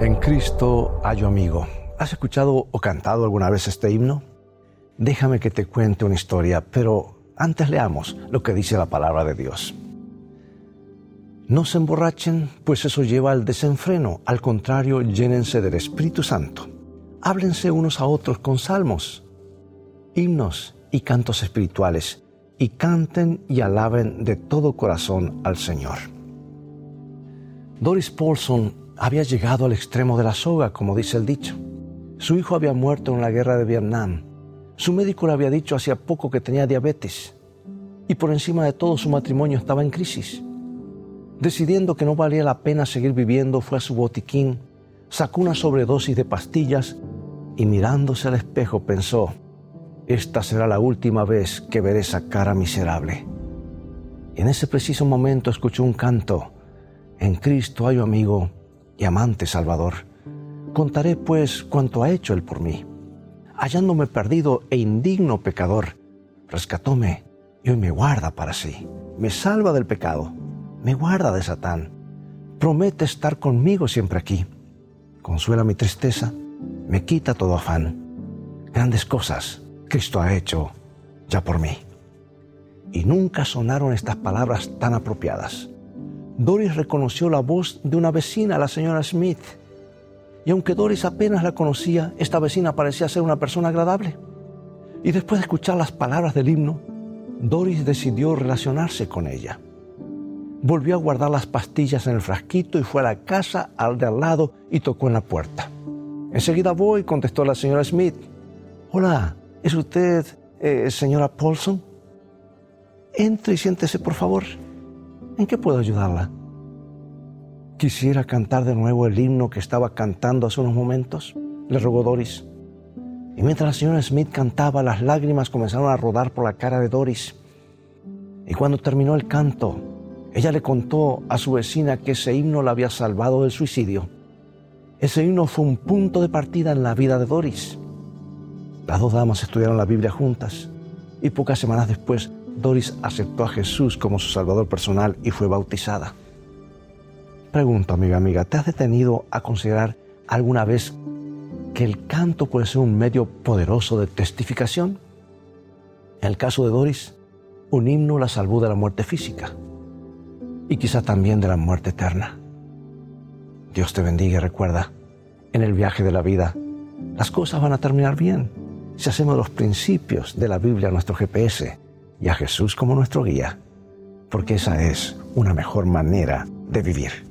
En Cristo hallo amigo. ¿Has escuchado o cantado alguna vez este himno? Déjame que te cuente una historia, pero antes leamos lo que dice la palabra de Dios. No se emborrachen, pues eso lleva al desenfreno. Al contrario, llénense del Espíritu Santo. Háblense unos a otros con salmos, himnos y cantos espirituales, y canten y alaben de todo corazón al Señor. Doris Paulson había llegado al extremo de la soga, como dice el dicho. Su hijo había muerto en la guerra de Vietnam. Su médico le había dicho hacía poco que tenía diabetes. Y por encima de todo su matrimonio estaba en crisis. Decidiendo que no valía la pena seguir viviendo, fue a su botiquín, sacó una sobredosis de pastillas y mirándose al espejo pensó, esta será la última vez que veré esa cara miserable. Y en ese preciso momento escuchó un canto, en Cristo hay amigo y amante Salvador. Contaré pues cuanto ha hecho Él por mí. Hallándome perdido e indigno pecador, rescatóme y hoy me guarda para sí. Me salva del pecado, me guarda de Satán. Promete estar conmigo siempre aquí. Consuela mi tristeza, me quita todo afán. Grandes cosas Cristo ha hecho ya por mí. Y nunca sonaron estas palabras tan apropiadas. Doris reconoció la voz de una vecina, la señora Smith. Y aunque Doris apenas la conocía, esta vecina parecía ser una persona agradable. Y después de escuchar las palabras del himno, Doris decidió relacionarse con ella. Volvió a guardar las pastillas en el frasquito y fue a la casa al de al lado y tocó en la puerta. Enseguida voy, contestó la señora Smith. Hola, ¿es usted eh, señora Paulson? Entre y siéntese, por favor. ¿En qué puedo ayudarla? Quisiera cantar de nuevo el himno que estaba cantando hace unos momentos, le rogó Doris. Y mientras la señora Smith cantaba, las lágrimas comenzaron a rodar por la cara de Doris. Y cuando terminó el canto, ella le contó a su vecina que ese himno la había salvado del suicidio. Ese himno fue un punto de partida en la vida de Doris. Las dos damas estudiaron la Biblia juntas y pocas semanas después Doris aceptó a Jesús como su Salvador personal y fue bautizada. Pregunto, amiga, amiga, ¿te has detenido a considerar alguna vez que el canto puede ser un medio poderoso de testificación? En el caso de Doris, un himno la salvó de la muerte física y quizá también de la muerte eterna. Dios te bendiga y recuerda, en el viaje de la vida, las cosas van a terminar bien si hacemos los principios de la Biblia nuestro GPS y a Jesús como nuestro guía, porque esa es una mejor manera de vivir.